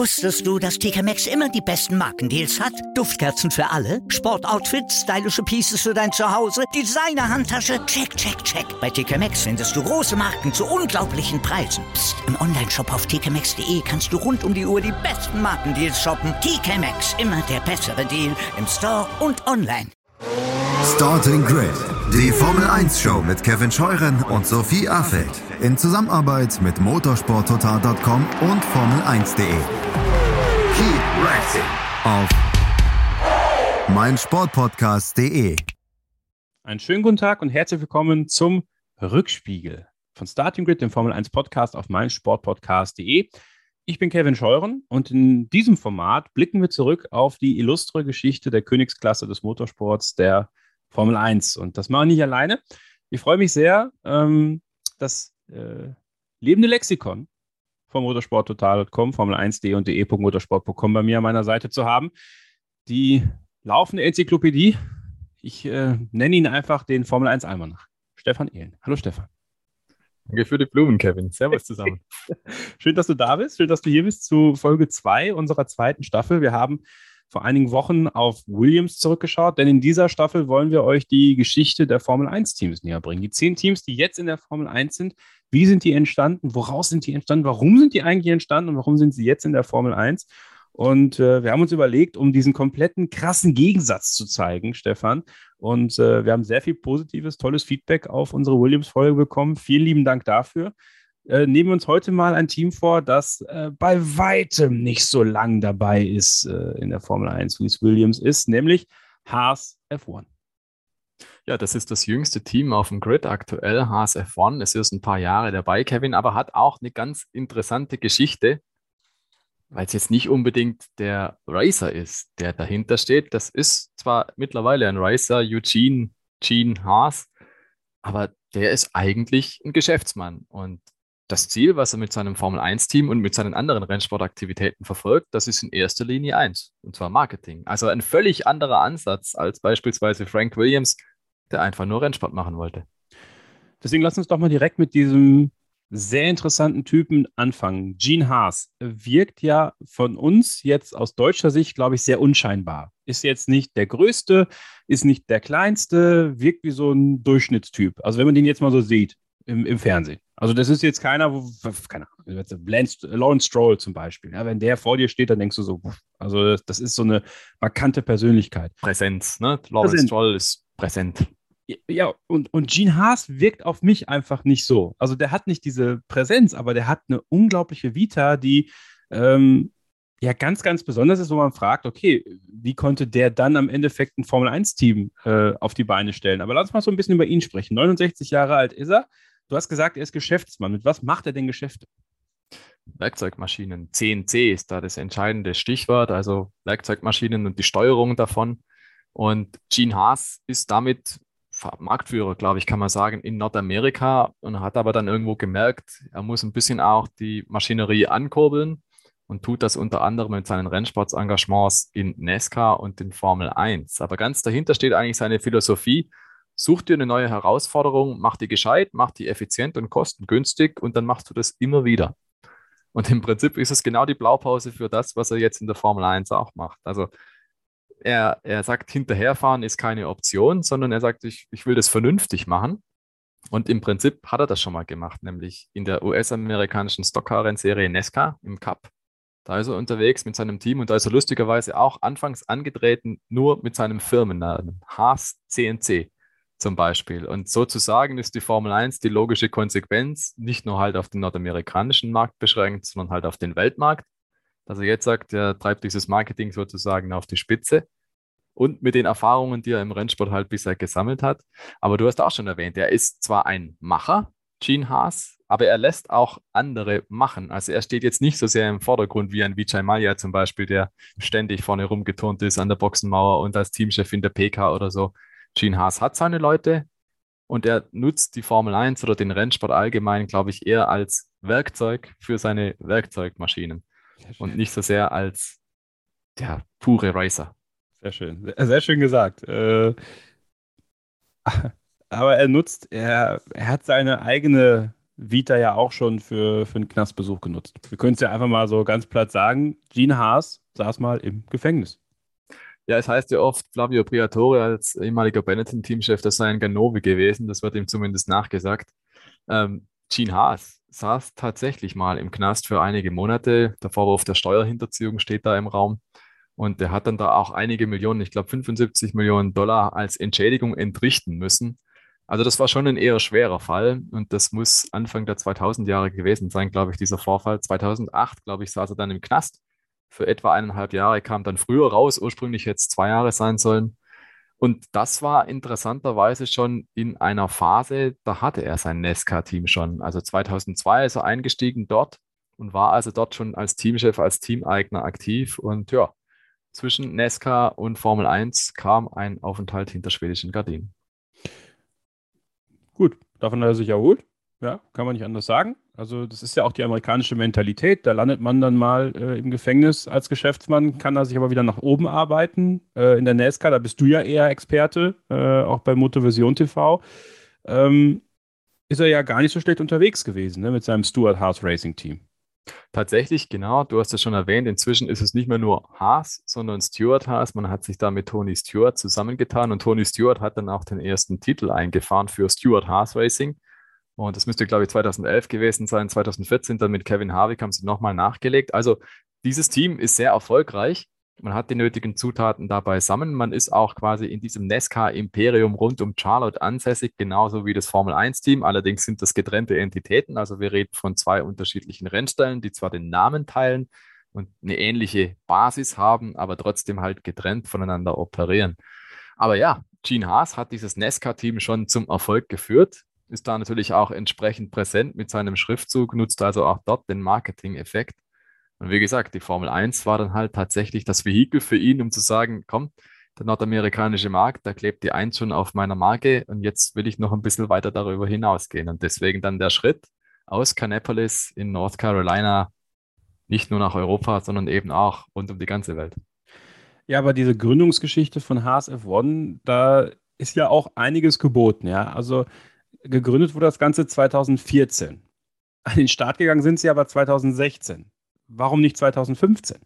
Wusstest du, dass TK Maxx immer die besten Markendeals hat? Duftkerzen für alle, Sportoutfits, stylische Pieces für dein Zuhause, Designer-Handtasche, check, check, check. Bei TK Maxx findest du große Marken zu unglaublichen Preisen. Psst. im Onlineshop auf tkmaxx.de kannst du rund um die Uhr die besten Markendeals shoppen. TK Maxx, immer der bessere Deal im Store und online. Starting Grid, die Formel 1 Show mit Kevin Scheuren und Sophie Affeld in Zusammenarbeit mit motorsporttotal.com und Formel1.de. Keep racing auf meinsportpodcast.de. Einen schönen guten Tag und herzlich willkommen zum Rückspiegel von Starting Grid, dem Formel 1 Podcast auf meinsportpodcast.de. Ich bin Kevin Scheuren und in diesem Format blicken wir zurück auf die illustre Geschichte der Königsklasse des Motorsports, der Formel 1. Und das mache ich nicht alleine. Ich freue mich sehr, ähm, das äh, lebende Lexikon vom motorsporttotal.com, Formel1.de und de.motorsport.com bei mir an meiner Seite zu haben. Die laufende Enzyklopädie. Ich äh, nenne ihn einfach den Formel 1 Almanach. Stefan Ehlen. Hallo Stefan. Danke für die Blumen, Kevin. Servus zusammen. Schön, dass du da bist. Schön, dass du hier bist zu Folge 2 unserer zweiten Staffel. Wir haben vor einigen Wochen auf Williams zurückgeschaut, denn in dieser Staffel wollen wir euch die Geschichte der Formel 1-Teams näher bringen. Die zehn Teams, die jetzt in der Formel 1 sind, wie sind die entstanden? Woraus sind die entstanden? Warum sind die eigentlich entstanden und warum sind sie jetzt in der Formel 1? Und äh, wir haben uns überlegt, um diesen kompletten krassen Gegensatz zu zeigen, Stefan. Und äh, wir haben sehr viel positives, tolles Feedback auf unsere Williams-Folge bekommen. Vielen lieben Dank dafür. Äh, nehmen wir uns heute mal ein Team vor, das äh, bei weitem nicht so lang dabei ist äh, in der Formel 1, wie es Williams ist, nämlich Haas F1. Ja, das ist das jüngste Team auf dem Grid aktuell, Haas F1. Es ist ein paar Jahre dabei, Kevin, aber hat auch eine ganz interessante Geschichte, weil es jetzt nicht unbedingt der Racer ist, der dahinter steht. Das ist zwar mittlerweile ein Racer, Eugene Gene Haas, aber der ist eigentlich ein Geschäftsmann. Und das Ziel, was er mit seinem Formel-1-Team und mit seinen anderen Rennsportaktivitäten verfolgt, das ist in erster Linie eins, und zwar Marketing. Also ein völlig anderer Ansatz als beispielsweise Frank Williams, der einfach nur Rennsport machen wollte. Deswegen lass uns doch mal direkt mit diesem sehr interessanten Typen anfangen. Gene Haas wirkt ja von uns jetzt aus deutscher Sicht, glaube ich, sehr unscheinbar. Ist jetzt nicht der größte, ist nicht der kleinste, wirkt wie so ein Durchschnittstyp. Also wenn man den jetzt mal so sieht im, im Fernsehen. Also das ist jetzt keiner, wo, keine Ahnung, Lawrence Stroll zum Beispiel. Ja, wenn der vor dir steht, dann denkst du so, also das ist so eine markante Persönlichkeit. Präsenz, ne? Lawrence Präsent. Stroll ist präsent. Ja, und, und Gene Haas wirkt auf mich einfach nicht so. Also der hat nicht diese Präsenz, aber der hat eine unglaubliche Vita, die ähm, ja ganz, ganz besonders ist, wo man fragt, okay, wie konnte der dann am Endeffekt ein Formel-1-Team äh, auf die Beine stellen? Aber lass uns mal so ein bisschen über ihn sprechen. 69 Jahre alt ist er. Du hast gesagt, er ist Geschäftsmann. Mit was macht er denn Geschäfte? Werkzeugmaschinen. CNC ist da das entscheidende Stichwort, also Werkzeugmaschinen und die Steuerung davon. Und Gene Haas ist damit Marktführer, glaube ich, kann man sagen, in Nordamerika und hat aber dann irgendwo gemerkt, er muss ein bisschen auch die Maschinerie ankurbeln und tut das unter anderem mit seinen Rennsportsengagements in NASCAR und in Formel 1. Aber ganz dahinter steht eigentlich seine Philosophie, such dir eine neue Herausforderung, mach die gescheit, mach die effizient und kostengünstig und dann machst du das immer wieder. Und im Prinzip ist es genau die Blaupause für das, was er jetzt in der Formel 1 auch macht. Also er, er sagt, hinterherfahren ist keine Option, sondern er sagt, ich, ich will das vernünftig machen. Und im Prinzip hat er das schon mal gemacht, nämlich in der US-amerikanischen Stockcar-Rennserie Nesca im Cup. Da ist er unterwegs mit seinem Team und da ist er lustigerweise auch anfangs angetreten, nur mit seinem Firmennamen, Haas CNC zum Beispiel. Und sozusagen ist die Formel 1 die logische Konsequenz, nicht nur halt auf den nordamerikanischen Markt beschränkt, sondern halt auf den Weltmarkt dass er jetzt sagt, er treibt dieses Marketing sozusagen auf die Spitze und mit den Erfahrungen, die er im Rennsport halt bisher gesammelt hat. Aber du hast auch schon erwähnt, er ist zwar ein Macher, Gene Haas, aber er lässt auch andere machen. Also er steht jetzt nicht so sehr im Vordergrund wie ein Vijay Maya zum Beispiel, der ständig vorne rumgeturnt ist an der Boxenmauer und als Teamchef in der PK oder so. Gene Haas hat seine Leute und er nutzt die Formel 1 oder den Rennsport allgemein, glaube ich, eher als Werkzeug für seine Werkzeugmaschinen und nicht so sehr als der pure Racer. Sehr schön, sehr, schön gesagt. Äh, aber er nutzt, er, er hat seine eigene Vita ja auch schon für, für einen Knastbesuch genutzt. Wir können es ja einfach mal so ganz platt sagen, Gene Haas saß mal im Gefängnis. Ja, es heißt ja oft, Flavio Briatore als ehemaliger Benetton-Teamchef, das sei ein Ganove gewesen. Das wird ihm zumindest nachgesagt. Ähm, Gene Haas saß tatsächlich mal im Knast für einige Monate. Der Vorwurf der Steuerhinterziehung steht da im Raum. Und der hat dann da auch einige Millionen, ich glaube 75 Millionen Dollar als Entschädigung entrichten müssen. Also das war schon ein eher schwerer Fall und das muss Anfang der 2000 Jahre gewesen sein, glaube ich, dieser Vorfall. 2008, glaube ich, saß er dann im Knast für etwa eineinhalb Jahre, kam dann früher raus, ursprünglich jetzt zwei Jahre sein sollen. Und das war interessanterweise schon in einer Phase, da hatte er sein Nesca-Team schon. Also 2002 ist er eingestiegen dort und war also dort schon als Teamchef, als Teameigner aktiv. Und ja, zwischen Nesca und Formel 1 kam ein Aufenthalt hinter schwedischen Gardinen. Gut, davon hat er sich erholt. Ja, kann man nicht anders sagen. Also das ist ja auch die amerikanische Mentalität. Da landet man dann mal äh, im Gefängnis als Geschäftsmann, kann da sich aber wieder nach oben arbeiten. Äh, in der NASCAR, da bist du ja eher Experte, äh, auch bei Motovision TV. Ähm, ist er ja gar nicht so schlecht unterwegs gewesen ne, mit seinem Stuart Haas Racing Team. Tatsächlich, genau, du hast es schon erwähnt, inzwischen ist es nicht mehr nur Haas, sondern Stuart Haas. Man hat sich da mit Tony Stewart zusammengetan und Tony Stewart hat dann auch den ersten Titel eingefahren für Stuart Haas Racing. Und das müsste, glaube ich, 2011 gewesen sein. 2014 dann mit Kevin Harvick haben sie nochmal nachgelegt. Also dieses Team ist sehr erfolgreich. Man hat die nötigen Zutaten da beisammen. Man ist auch quasi in diesem NESCA-Imperium rund um Charlotte ansässig, genauso wie das Formel-1-Team. Allerdings sind das getrennte Entitäten. Also wir reden von zwei unterschiedlichen Rennstellen, die zwar den Namen teilen und eine ähnliche Basis haben, aber trotzdem halt getrennt voneinander operieren. Aber ja, Gene Haas hat dieses NESCA-Team schon zum Erfolg geführt ist da natürlich auch entsprechend präsent mit seinem Schriftzug, nutzt also auch dort den Marketing-Effekt. Und wie gesagt, die Formel 1 war dann halt tatsächlich das Vehikel für ihn, um zu sagen, komm, der nordamerikanische Markt, da klebt die 1 schon auf meiner Marke und jetzt will ich noch ein bisschen weiter darüber hinausgehen. Und deswegen dann der Schritt aus Kannapolis in North Carolina nicht nur nach Europa, sondern eben auch rund um die ganze Welt. Ja, aber diese Gründungsgeschichte von HSF One, da ist ja auch einiges geboten, ja. Also gegründet wurde das Ganze 2014. An den Start gegangen sind sie aber 2016. Warum nicht 2015?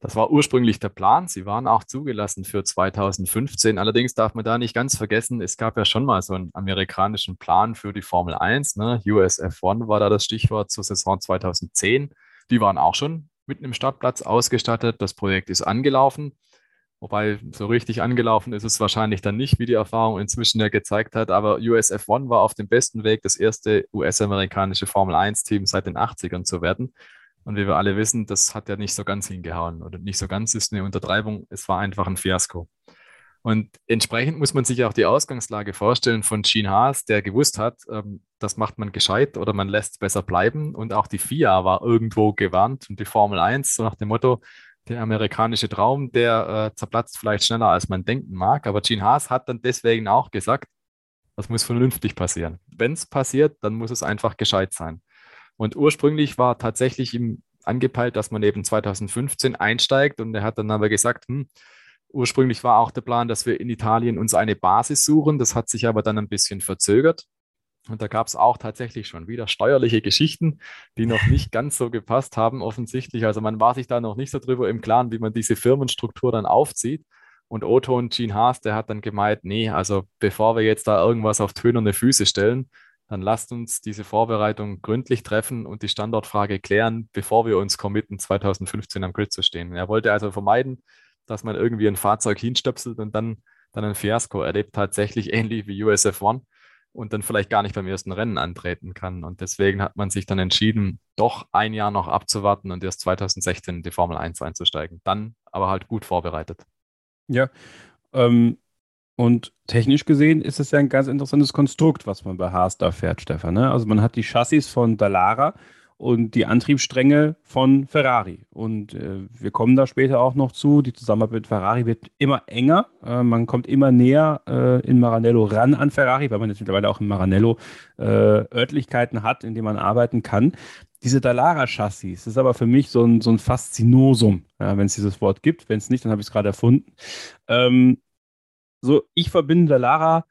Das war ursprünglich der Plan. Sie waren auch zugelassen für 2015. Allerdings darf man da nicht ganz vergessen, es gab ja schon mal so einen amerikanischen Plan für die Formel 1. Ne? USF1 war da das Stichwort zur Saison 2010. Die waren auch schon mit einem Startplatz ausgestattet. Das Projekt ist angelaufen. Wobei so richtig angelaufen ist es wahrscheinlich dann nicht, wie die Erfahrung inzwischen ja gezeigt hat. Aber USF One war auf dem besten Weg, das erste US-amerikanische Formel 1-Team seit den 80ern zu werden. Und wie wir alle wissen, das hat ja nicht so ganz hingehauen. Oder nicht so ganz ist eine Untertreibung. Es war einfach ein Fiasko. Und entsprechend muss man sich auch die Ausgangslage vorstellen von Gene Haas, der gewusst hat, ähm, das macht man gescheit oder man lässt es besser bleiben. Und auch die FIA war irgendwo gewarnt und die Formel 1, so nach dem Motto, der amerikanische Traum, der äh, zerplatzt vielleicht schneller, als man denken mag. Aber Gene Haas hat dann deswegen auch gesagt, das muss vernünftig passieren. Wenn es passiert, dann muss es einfach gescheit sein. Und ursprünglich war tatsächlich ihm angepeilt, dass man eben 2015 einsteigt. Und er hat dann aber gesagt, hm, ursprünglich war auch der Plan, dass wir in Italien uns eine Basis suchen. Das hat sich aber dann ein bisschen verzögert. Und da gab es auch tatsächlich schon wieder steuerliche Geschichten, die noch nicht ganz so gepasst haben, offensichtlich. Also man war sich da noch nicht so drüber im Klaren, wie man diese Firmenstruktur dann aufzieht. Und Otto und Gene Haas, der hat dann gemeint, nee, also bevor wir jetzt da irgendwas auf tönerne Füße stellen, dann lasst uns diese Vorbereitung gründlich treffen und die Standortfrage klären, bevor wir uns committen, 2015 am Grid zu stehen. Er wollte also vermeiden, dass man irgendwie ein Fahrzeug hinstöpselt und dann, dann ein Fiasko erlebt, tatsächlich ähnlich wie USF One und dann vielleicht gar nicht beim ersten Rennen antreten kann. Und deswegen hat man sich dann entschieden, doch ein Jahr noch abzuwarten und erst 2016 in die Formel 1 einzusteigen. Dann aber halt gut vorbereitet. Ja. Ähm, und technisch gesehen ist es ja ein ganz interessantes Konstrukt, was man bei Haas da fährt, Stefan. Ne? Also man hat die Chassis von Dallara und die Antriebsstränge von Ferrari. Und äh, wir kommen da später auch noch zu. Die Zusammenarbeit mit Ferrari wird immer enger. Äh, man kommt immer näher äh, in Maranello ran an Ferrari, weil man jetzt mittlerweile auch in Maranello äh, Örtlichkeiten hat, in denen man arbeiten kann. Diese Dallara-Chassis ist aber für mich so ein, so ein Faszinosum, ja, wenn es dieses Wort gibt. Wenn es nicht, dann habe ich es gerade erfunden. Ähm, so, ich verbinde Dallara,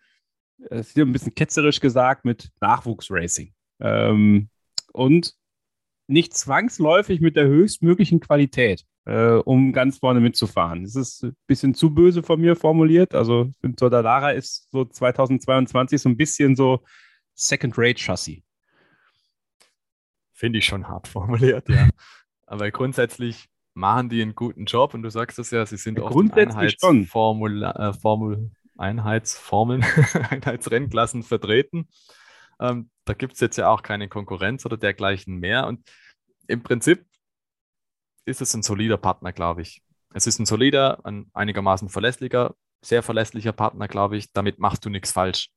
das ist hier ein bisschen ketzerisch gesagt, mit Nachwuchsracing. Ähm, und nicht zwangsläufig mit der höchstmöglichen Qualität, äh, um ganz vorne mitzufahren. Das ist ein bisschen zu böse von mir formuliert. Also, ich finde, der Lara ist so 2022 so ein bisschen so Second-Rate-Chassis. Finde ich schon hart formuliert, ja. Aber grundsätzlich machen die einen guten Job und du sagst es ja, sie sind Ja, oft grundsätzlich schon. Äh, Formel, Einheitsformeln, Einheitsrennklassen vertreten. Ähm, da gibt es jetzt ja auch keine Konkurrenz oder dergleichen mehr. Und im Prinzip ist es ein solider Partner, glaube ich. Es ist ein solider, ein einigermaßen verlässlicher, sehr verlässlicher Partner, glaube ich. Damit machst du nichts falsch.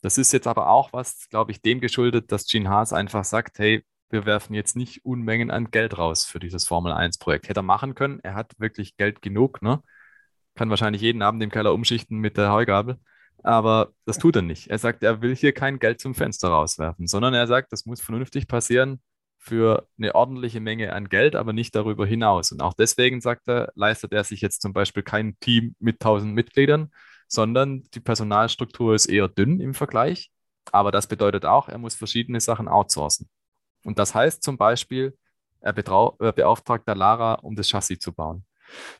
Das ist jetzt aber auch was, glaube ich, dem geschuldet, dass Gene Haas einfach sagt, hey, wir werfen jetzt nicht Unmengen an Geld raus für dieses Formel 1-Projekt. Hätte er machen können, er hat wirklich Geld genug, ne? Kann wahrscheinlich jeden Abend im Keller umschichten mit der Heugabel. Aber das tut er nicht. Er sagt, er will hier kein Geld zum Fenster rauswerfen, sondern er sagt, das muss vernünftig passieren für eine ordentliche Menge an Geld, aber nicht darüber hinaus. Und auch deswegen, sagt er, leistet er sich jetzt zum Beispiel kein Team mit 1000 Mitgliedern, sondern die Personalstruktur ist eher dünn im Vergleich. Aber das bedeutet auch, er muss verschiedene Sachen outsourcen. Und das heißt zum Beispiel, er beauftragt da Lara, um das Chassis zu bauen.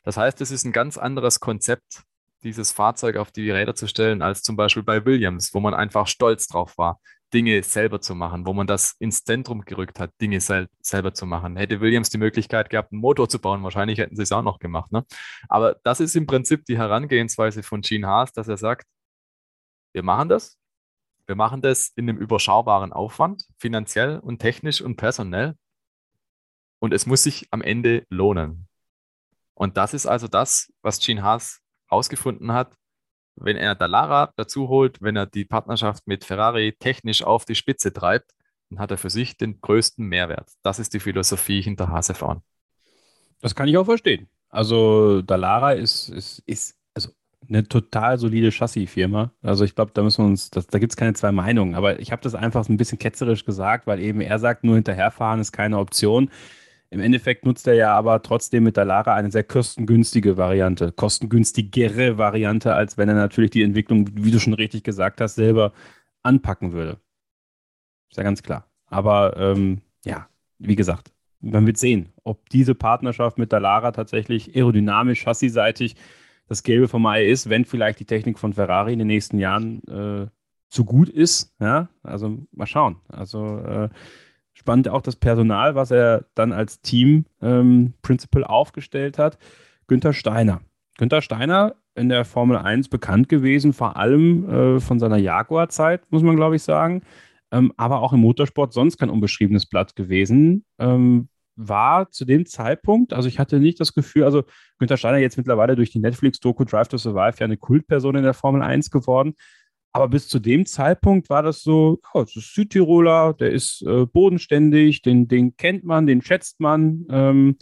Das heißt, es ist ein ganz anderes Konzept, dieses Fahrzeug auf die Räder zu stellen, als zum Beispiel bei Williams, wo man einfach stolz drauf war, Dinge selber zu machen, wo man das ins Zentrum gerückt hat, Dinge sel selber zu machen. Hätte Williams die Möglichkeit gehabt, einen Motor zu bauen, wahrscheinlich hätten sie es auch noch gemacht. Ne? Aber das ist im Prinzip die Herangehensweise von Gene Haas, dass er sagt, wir machen das, wir machen das in einem überschaubaren Aufwand, finanziell und technisch und personell. Und es muss sich am Ende lohnen. Und das ist also das, was Gene Haas herausgefunden hat, wenn er Dallara dazu holt, wenn er die Partnerschaft mit Ferrari technisch auf die Spitze treibt, dann hat er für sich den größten Mehrwert. Das ist die Philosophie hinter Hasefahren. Das kann ich auch verstehen. Also Dallara ist, ist, ist also eine total solide Chassis-Firma. Also ich glaube, da müssen wir uns, das, da gibt es keine zwei Meinungen. Aber ich habe das einfach ein bisschen ketzerisch gesagt, weil eben er sagt, nur hinterherfahren ist keine Option. Im Endeffekt nutzt er ja aber trotzdem mit Dallara eine sehr kostengünstige Variante, kostengünstigere Variante, als wenn er natürlich die Entwicklung, wie du schon richtig gesagt hast, selber anpacken würde. Ist ja ganz klar. Aber ähm, ja, wie gesagt, man wird sehen, ob diese Partnerschaft mit Dallara tatsächlich aerodynamisch, chassisseitig das Gelbe vom Ei ist, wenn vielleicht die Technik von Ferrari in den nächsten Jahren äh, zu gut ist. Ja, also mal schauen. Also äh, spannend auch das Personal, was er dann als Team ähm, Principal aufgestellt hat. Günther Steiner. Günther Steiner in der Formel 1 bekannt gewesen, vor allem äh, von seiner Jaguar-Zeit, muss man glaube ich sagen. Ähm, aber auch im Motorsport sonst kein unbeschriebenes Blatt gewesen. Ähm, war zu dem Zeitpunkt, also ich hatte nicht das Gefühl, also Günther Steiner jetzt mittlerweile durch die Netflix-Doku Drive to Survive ja eine Kultperson in der Formel 1 geworden. Aber bis zu dem Zeitpunkt war das so, oh, das ist Südtiroler, der ist äh, bodenständig, den, den kennt man, den schätzt man. Ähm,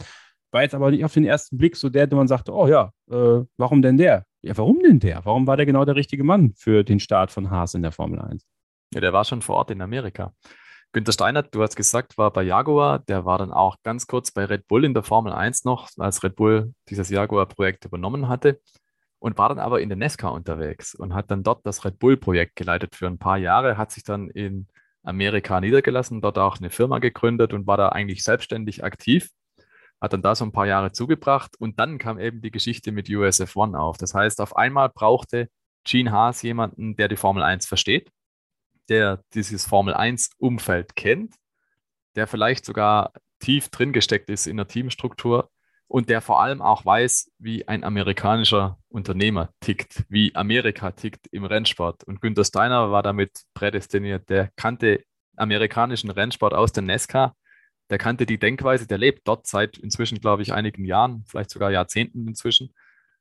war jetzt aber nicht auf den ersten Blick so der, der man sagte, oh ja, äh, warum denn der? Ja, warum denn der? Warum war der genau der richtige Mann für den Start von Haas in der Formel 1? Ja, der war schon vor Ort in Amerika. Günther Steiner, du hast gesagt, war bei Jaguar, der war dann auch ganz kurz bei Red Bull in der Formel 1 noch, als Red Bull dieses Jaguar-Projekt übernommen hatte und war dann aber in der Nesca unterwegs und hat dann dort das Red Bull-Projekt geleitet für ein paar Jahre, hat sich dann in Amerika niedergelassen, dort auch eine Firma gegründet und war da eigentlich selbstständig aktiv, hat dann da so ein paar Jahre zugebracht und dann kam eben die Geschichte mit USF One auf. Das heißt, auf einmal brauchte Gene Haas jemanden, der die Formel 1 versteht, der dieses Formel 1-Umfeld kennt, der vielleicht sogar tief drin gesteckt ist in der Teamstruktur und der vor allem auch weiß, wie ein amerikanischer Unternehmer tickt, wie Amerika tickt im Rennsport. Und Günther Steiner war damit prädestiniert. Der kannte amerikanischen Rennsport aus der NESCA, der kannte die Denkweise, der lebt dort seit inzwischen, glaube ich, einigen Jahren, vielleicht sogar Jahrzehnten inzwischen,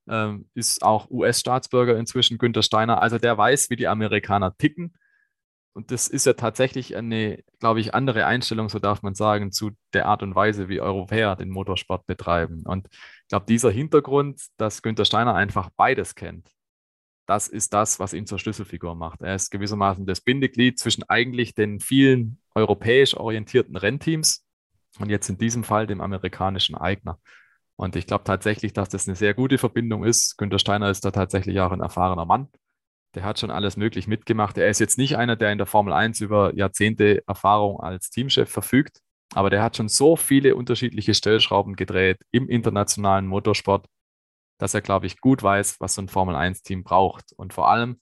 ähm, ist auch US-Staatsbürger inzwischen, Günther Steiner. Also der weiß, wie die Amerikaner ticken und das ist ja tatsächlich eine, glaube ich, andere Einstellung, so darf man sagen, zu der Art und Weise, wie Europäer den Motorsport betreiben. Und ich glaube, dieser Hintergrund, dass Günther Steiner einfach beides kennt, das ist das, was ihn zur Schlüsselfigur macht. Er ist gewissermaßen das Bindeglied zwischen eigentlich den vielen europäisch orientierten Rennteams und jetzt in diesem Fall dem amerikanischen Eigner. Und ich glaube tatsächlich, dass das eine sehr gute Verbindung ist. Günther Steiner ist da tatsächlich auch ein erfahrener Mann der hat schon alles möglich mitgemacht. Er ist jetzt nicht einer, der in der Formel 1 über Jahrzehnte Erfahrung als Teamchef verfügt, aber der hat schon so viele unterschiedliche Stellschrauben gedreht im internationalen Motorsport, dass er, glaube ich, gut weiß, was so ein Formel 1-Team braucht. Und vor allem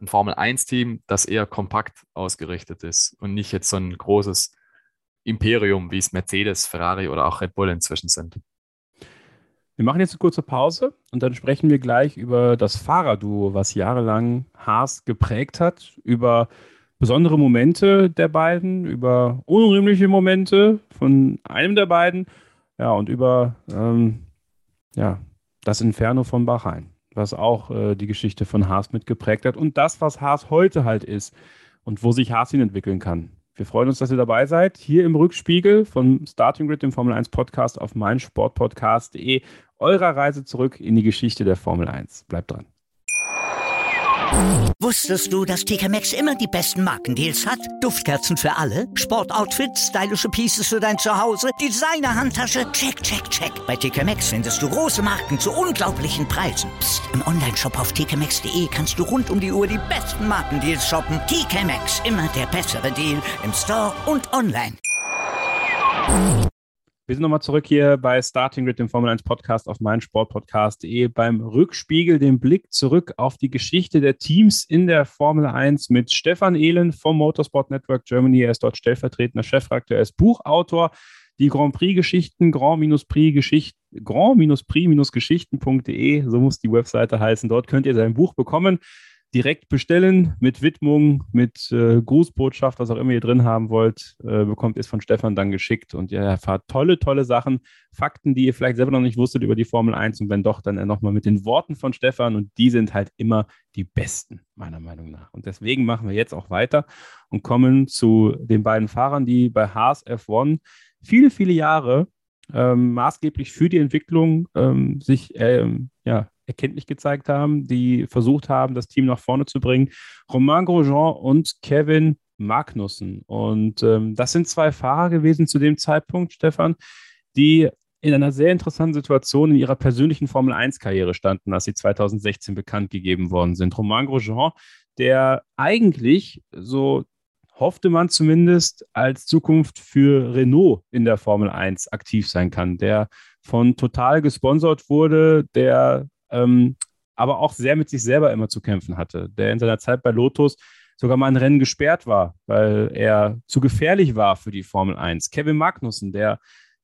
ein Formel 1-Team, das eher kompakt ausgerichtet ist und nicht jetzt so ein großes Imperium, wie es Mercedes, Ferrari oder auch Red Bull inzwischen sind. Wir machen jetzt eine kurze Pause und dann sprechen wir gleich über das Fahrerduo, was jahrelang Haas geprägt hat, über besondere Momente der beiden, über unrühmliche Momente von einem der beiden, ja, und über ähm, ja, das Inferno von Bahrain, was auch äh, die Geschichte von Haas mitgeprägt hat und das, was Haas heute halt ist und wo sich Haas hin entwickeln kann. Wir freuen uns, dass ihr dabei seid. Hier im Rückspiegel von Starting Grid, dem Formel 1 Podcast auf meinsportpodcast.de, eurer Reise zurück in die Geschichte der Formel 1. Bleibt dran. Wusstest du, dass TK Maxx immer die besten Markendeals hat? Duftkerzen für alle, Sportoutfits, stylische Pieces für dein Zuhause, Designer-Handtasche, check, check, check. Bei TK Maxx findest du große Marken zu unglaublichen Preisen. Psst. im Onlineshop auf tkmaxx.de kannst du rund um die Uhr die besten Markendeals shoppen. TK Maxx, immer der bessere Deal im Store und online. Wir sind nochmal zurück hier bei Starting Grid, dem Formel 1 Podcast auf meinsportpodcast.de beim Rückspiegel, den Blick zurück auf die Geschichte der Teams in der Formel 1 mit Stefan Ehlen vom Motorsport Network Germany. Er ist dort stellvertretender Chefredakteur, er ist Buchautor. Die Grand Prix-Geschichten, Grand-Prix-Geschichten, Grand-Prix-Geschichten.de, so muss die Webseite heißen. Dort könnt ihr sein Buch bekommen direkt bestellen mit Widmung, mit äh, Grußbotschaft, was auch immer ihr drin haben wollt, äh, bekommt es von Stefan dann geschickt. Und ihr erfahrt tolle, tolle Sachen, Fakten, die ihr vielleicht selber noch nicht wusstet über die Formel 1 und wenn doch, dann nochmal mit den Worten von Stefan. Und die sind halt immer die besten, meiner Meinung nach. Und deswegen machen wir jetzt auch weiter und kommen zu den beiden Fahrern, die bei Haas F1 viele, viele Jahre ähm, maßgeblich für die Entwicklung ähm, sich ähm, ja, erkenntlich gezeigt haben, die versucht haben, das Team nach vorne zu bringen. Romain Grosjean und Kevin Magnussen. Und ähm, das sind zwei Fahrer gewesen zu dem Zeitpunkt, Stefan, die in einer sehr interessanten Situation in ihrer persönlichen Formel 1-Karriere standen, als sie 2016 bekannt gegeben worden sind. Romain Grosjean, der eigentlich, so hoffte man zumindest, als Zukunft für Renault in der Formel 1 aktiv sein kann, der von Total gesponsert wurde, der ähm, aber auch sehr mit sich selber immer zu kämpfen hatte, der in seiner Zeit bei Lotus sogar mal ein Rennen gesperrt war, weil er zu gefährlich war für die Formel 1. Kevin Magnussen, der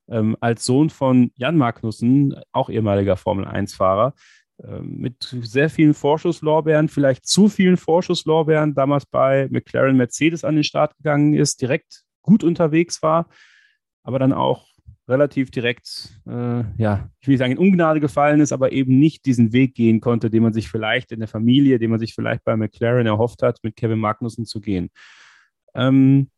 ähm, als Sohn von Jan Magnussen, auch ehemaliger Formel 1-Fahrer, äh, mit sehr vielen Vorschusslorbeeren, vielleicht zu vielen Vorschusslorbeeren, damals bei McLaren Mercedes an den Start gegangen ist, direkt gut unterwegs war, aber dann auch relativ direkt, äh, ja, ich will nicht sagen, in Ungnade gefallen ist, aber eben nicht diesen Weg gehen konnte, den man sich vielleicht in der Familie, den man sich vielleicht bei McLaren erhofft hat, mit Kevin Magnussen zu gehen. Ähm,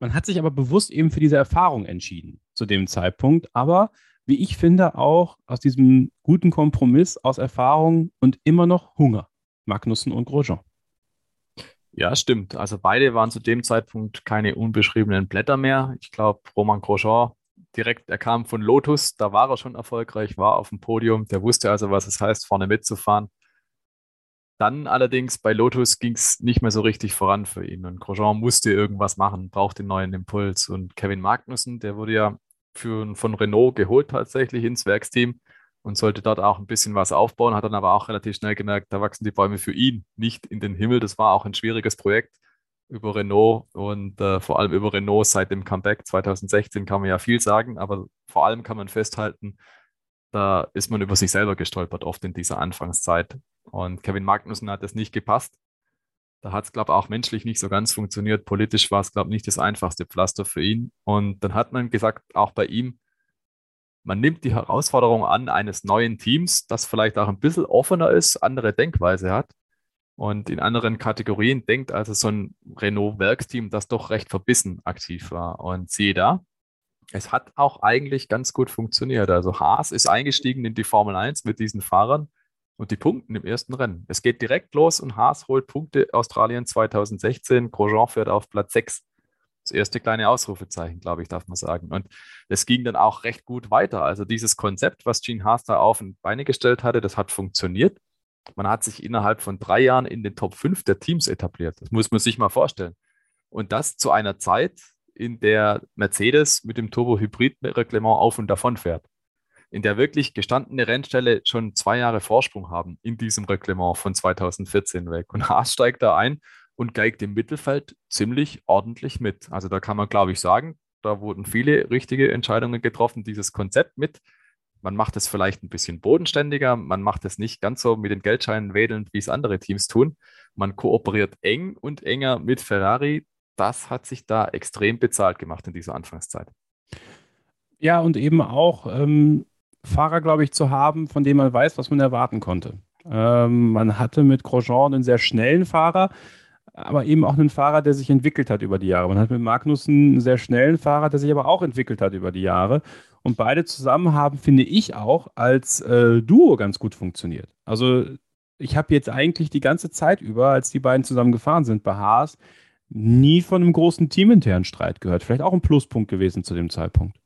man hat sich aber bewusst eben für diese Erfahrung entschieden zu dem Zeitpunkt, aber wie ich finde, auch aus diesem guten Kompromiss aus Erfahrung und immer noch Hunger. Magnussen und Grosjean. Ja, stimmt. Also beide waren zu dem Zeitpunkt keine unbeschriebenen Blätter mehr. Ich glaube, Roman Grosjean direkt, er kam von Lotus, da war er schon erfolgreich, war auf dem Podium, der wusste also, was es heißt, vorne mitzufahren. Dann allerdings bei Lotus ging es nicht mehr so richtig voran für ihn und Grosjean musste irgendwas machen, brauchte einen neuen Impuls. Und Kevin Magnussen, der wurde ja für, von Renault geholt tatsächlich ins Werksteam und sollte dort auch ein bisschen was aufbauen, hat dann aber auch relativ schnell gemerkt, da wachsen die Bäume für ihn nicht in den Himmel. Das war auch ein schwieriges Projekt über Renault und äh, vor allem über Renault seit dem Comeback 2016 kann man ja viel sagen, aber vor allem kann man festhalten, da ist man über sich selber gestolpert, oft in dieser Anfangszeit. Und Kevin Magnussen hat das nicht gepasst. Da hat es, glaube ich, auch menschlich nicht so ganz funktioniert. Politisch war es, glaube ich, nicht das einfachste Pflaster für ihn. Und dann hat man gesagt, auch bei ihm, man nimmt die Herausforderung an eines neuen Teams, das vielleicht auch ein bisschen offener ist, andere Denkweise hat und in anderen Kategorien denkt, also so ein Renault-Werksteam, das doch recht verbissen aktiv war. Und siehe da, es hat auch eigentlich ganz gut funktioniert. Also Haas ist eingestiegen in die Formel 1 mit diesen Fahrern und die Punkten im ersten Rennen. Es geht direkt los und Haas holt Punkte Australien 2016. Grosjean fährt auf Platz 6 das erste kleine Ausrufezeichen, glaube ich, darf man sagen. Und es ging dann auch recht gut weiter. Also dieses Konzept, was Gene Haas da auf die Beine gestellt hatte, das hat funktioniert. Man hat sich innerhalb von drei Jahren in den Top 5 der Teams etabliert. Das muss man sich mal vorstellen. Und das zu einer Zeit, in der Mercedes mit dem Turbo-Hybrid-Reglement auf und davon fährt. In der wirklich gestandene Rennstelle schon zwei Jahre Vorsprung haben in diesem Reglement von 2014 weg. Und Haas steigt da ein und geigt im Mittelfeld ziemlich ordentlich mit. Also da kann man, glaube ich, sagen, da wurden viele richtige Entscheidungen getroffen. Dieses Konzept mit, man macht es vielleicht ein bisschen bodenständiger, man macht es nicht ganz so mit den Geldscheinen wedelnd, wie es andere Teams tun. Man kooperiert eng und enger mit Ferrari. Das hat sich da extrem bezahlt gemacht in dieser Anfangszeit. Ja, und eben auch ähm, Fahrer, glaube ich, zu haben, von denen man weiß, was man erwarten konnte. Ähm, man hatte mit Grosjean einen sehr schnellen Fahrer, aber eben auch einen Fahrer, der sich entwickelt hat über die Jahre. Man hat mit Magnussen einen sehr schnellen Fahrer, der sich aber auch entwickelt hat über die Jahre. Und beide zusammen haben, finde ich auch, als äh, Duo ganz gut funktioniert. Also ich habe jetzt eigentlich die ganze Zeit über, als die beiden zusammen gefahren sind bei Haas, nie von einem großen teaminternen Streit gehört. Vielleicht auch ein Pluspunkt gewesen zu dem Zeitpunkt.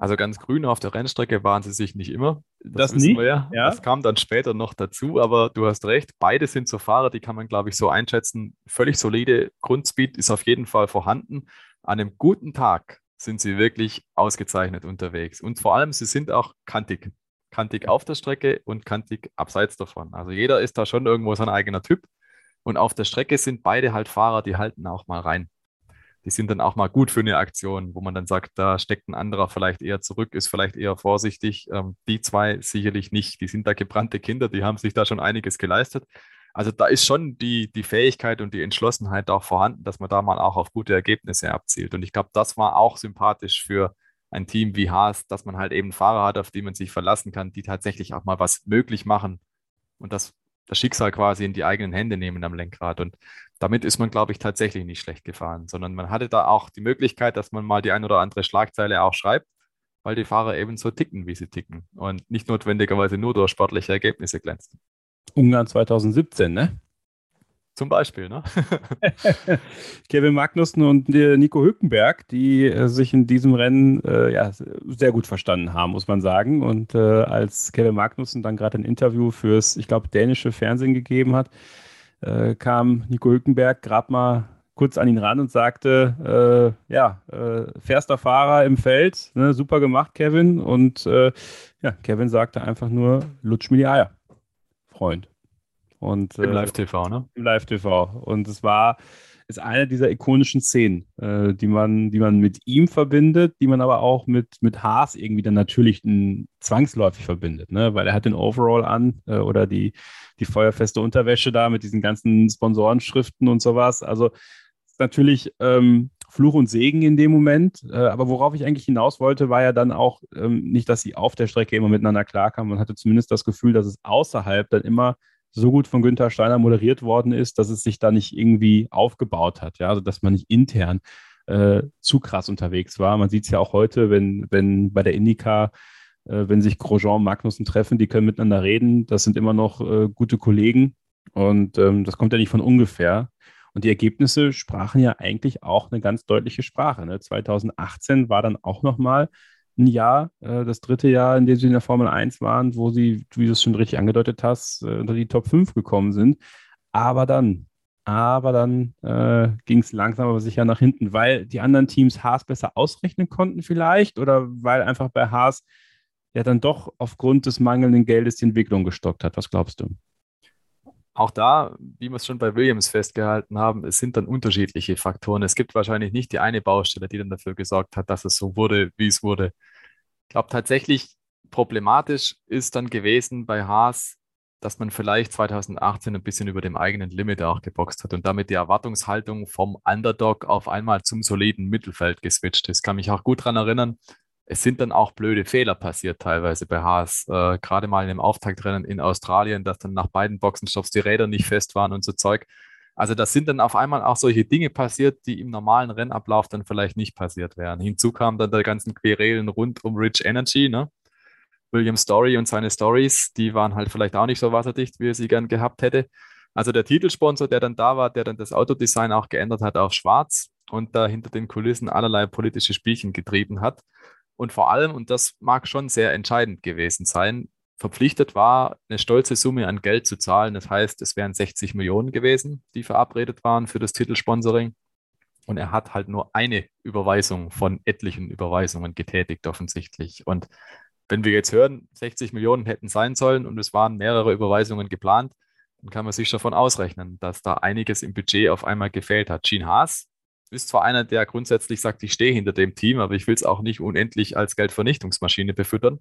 Also ganz grün auf der Rennstrecke waren sie sich nicht immer. Das, das wissen wir ja. ja. Das kam dann später noch dazu, aber du hast recht. Beide sind so Fahrer, die kann man, glaube ich, so einschätzen. Völlig solide Grundspeed ist auf jeden Fall vorhanden. An einem guten Tag sind sie wirklich ausgezeichnet unterwegs. Und vor allem, sie sind auch kantig. Kantig auf der Strecke und kantig abseits davon. Also jeder ist da schon irgendwo sein eigener Typ. Und auf der Strecke sind beide halt Fahrer, die halten auch mal rein die sind dann auch mal gut für eine Aktion, wo man dann sagt, da steckt ein anderer vielleicht eher zurück, ist vielleicht eher vorsichtig. Ähm, die zwei sicherlich nicht. Die sind da gebrannte Kinder, die haben sich da schon einiges geleistet. Also da ist schon die, die Fähigkeit und die Entschlossenheit auch vorhanden, dass man da mal auch auf gute Ergebnisse abzielt. Und ich glaube, das war auch sympathisch für ein Team wie Haas, dass man halt eben Fahrer hat, auf die man sich verlassen kann, die tatsächlich auch mal was möglich machen. Und das das Schicksal quasi in die eigenen Hände nehmen am Lenkrad. Und damit ist man, glaube ich, tatsächlich nicht schlecht gefahren, sondern man hatte da auch die Möglichkeit, dass man mal die ein oder andere Schlagzeile auch schreibt, weil die Fahrer eben so ticken, wie sie ticken und nicht notwendigerweise nur durch sportliche Ergebnisse glänzen. Ungarn 2017, ne? Zum Beispiel, ne? Kevin Magnussen und äh, Nico Hülkenberg, die äh, sich in diesem Rennen äh, ja, sehr gut verstanden haben, muss man sagen. Und äh, als Kevin Magnussen dann gerade ein Interview fürs, ich glaube, dänische Fernsehen gegeben hat, äh, kam Nico Hülkenberg gerade mal kurz an ihn ran und sagte, äh, ja, fährster Fahrer im Feld, ne, super gemacht, Kevin. Und ja, Kevin sagte einfach nur, lutsch mir die Eier, Freund. Und, Im äh, Live-TV, ne? Im Live-TV. Und es war, ist eine dieser ikonischen Szenen, äh, die, man, die man mit ihm verbindet, die man aber auch mit, mit Haas irgendwie dann natürlich n, zwangsläufig verbindet, ne? Weil er hat den Overall an äh, oder die, die feuerfeste Unterwäsche da mit diesen ganzen Sponsorenschriften und sowas. Also natürlich ähm, Fluch und Segen in dem Moment. Äh, aber worauf ich eigentlich hinaus wollte, war ja dann auch ähm, nicht, dass sie auf der Strecke immer miteinander klarkamen. Man hatte zumindest das Gefühl, dass es außerhalb dann immer so gut von Günther Steiner moderiert worden ist, dass es sich da nicht irgendwie aufgebaut hat. Ja, also dass man nicht intern äh, zu krass unterwegs war. Man sieht es ja auch heute, wenn, wenn bei der Indica, äh, wenn sich Grosjean und Magnussen treffen, die können miteinander reden. Das sind immer noch äh, gute Kollegen und ähm, das kommt ja nicht von ungefähr. Und die Ergebnisse sprachen ja eigentlich auch eine ganz deutliche Sprache. Ne? 2018 war dann auch nochmal ein Jahr, äh, das dritte Jahr, in dem sie in der Formel 1 waren, wo sie, wie du es schon richtig angedeutet hast, äh, unter die Top 5 gekommen sind. Aber dann, aber dann äh, ging es langsam aber sicher nach hinten, weil die anderen Teams Haas besser ausrechnen konnten vielleicht oder weil einfach bei Haas ja dann doch aufgrund des mangelnden Geldes die Entwicklung gestockt hat. Was glaubst du? Auch da, wie wir es schon bei Williams festgehalten haben, es sind dann unterschiedliche Faktoren. Es gibt wahrscheinlich nicht die eine Baustelle, die dann dafür gesorgt hat, dass es so wurde, wie es wurde. Ich glaube tatsächlich, problematisch ist dann gewesen bei Haas, dass man vielleicht 2018 ein bisschen über dem eigenen Limit auch geboxt hat und damit die Erwartungshaltung vom Underdog auf einmal zum soliden Mittelfeld geswitcht ist. Kann mich auch gut daran erinnern, es sind dann auch blöde Fehler passiert teilweise bei Haas. Äh, Gerade mal in dem Auftaktrennen in Australien, dass dann nach beiden Boxenstopps die Räder nicht fest waren und so Zeug. Also das sind dann auf einmal auch solche Dinge passiert, die im normalen Rennablauf dann vielleicht nicht passiert wären. Hinzu kamen dann die ganzen Querelen rund um Rich Energy, ne? William Story und seine Stories, die waren halt vielleicht auch nicht so wasserdicht, wie er sie gern gehabt hätte. Also der Titelsponsor, der dann da war, der dann das Autodesign auch geändert hat auf schwarz und da hinter den Kulissen allerlei politische Spielchen getrieben hat. Und vor allem, und das mag schon sehr entscheidend gewesen sein, verpflichtet war, eine stolze Summe an Geld zu zahlen. Das heißt, es wären 60 Millionen gewesen, die verabredet waren für das Titelsponsoring. Und er hat halt nur eine Überweisung von etlichen Überweisungen getätigt, offensichtlich. Und wenn wir jetzt hören, 60 Millionen hätten sein sollen und es waren mehrere Überweisungen geplant, dann kann man sich davon ausrechnen, dass da einiges im Budget auf einmal gefehlt hat. Gene Haas ist zwar einer, der grundsätzlich sagt, ich stehe hinter dem Team, aber ich will es auch nicht unendlich als Geldvernichtungsmaschine befüttern.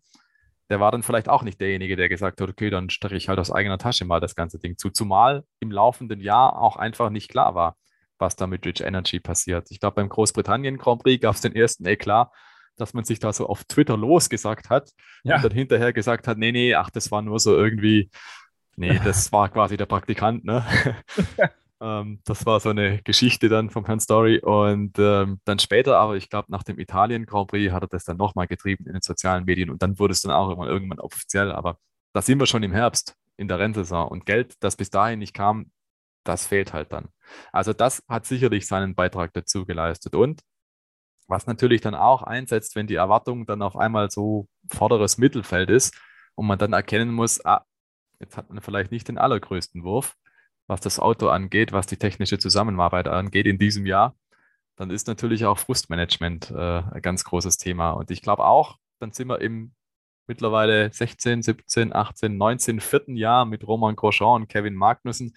Der war dann vielleicht auch nicht derjenige, der gesagt hat, okay, dann stecke ich halt aus eigener Tasche mal das ganze Ding zu. Zumal im laufenden Jahr auch einfach nicht klar war, was da mit Rich Energy passiert. Ich glaube, beim Großbritannien Grand Prix gab es den ersten Eklat, dass man sich da so auf Twitter losgesagt hat ja. und dann hinterher gesagt hat, nee, nee, ach, das war nur so irgendwie, nee, das war quasi der Praktikant, ne? ähm, das war so eine Geschichte dann vom Herrn Story und ähm, dann später, aber ich glaube, nach dem Italien Grand Prix hat er das dann nochmal getrieben in den sozialen Medien und dann wurde es dann auch irgendwann, irgendwann offiziell, aber da sind wir schon im Herbst in der Rennsaison und Geld, das bis dahin nicht kam, das fehlt halt dann. Also das hat sicherlich seinen Beitrag dazu geleistet. Und was natürlich dann auch einsetzt, wenn die Erwartung dann auf einmal so vorderes Mittelfeld ist und man dann erkennen muss, ah, jetzt hat man vielleicht nicht den allergrößten Wurf, was das Auto angeht, was die technische Zusammenarbeit angeht in diesem Jahr, dann ist natürlich auch Frustmanagement äh, ein ganz großes Thema. Und ich glaube auch, dann sind wir im mittlerweile 16, 17, 18, 19, vierten Jahr mit Roman Grosjean und Kevin Magnussen,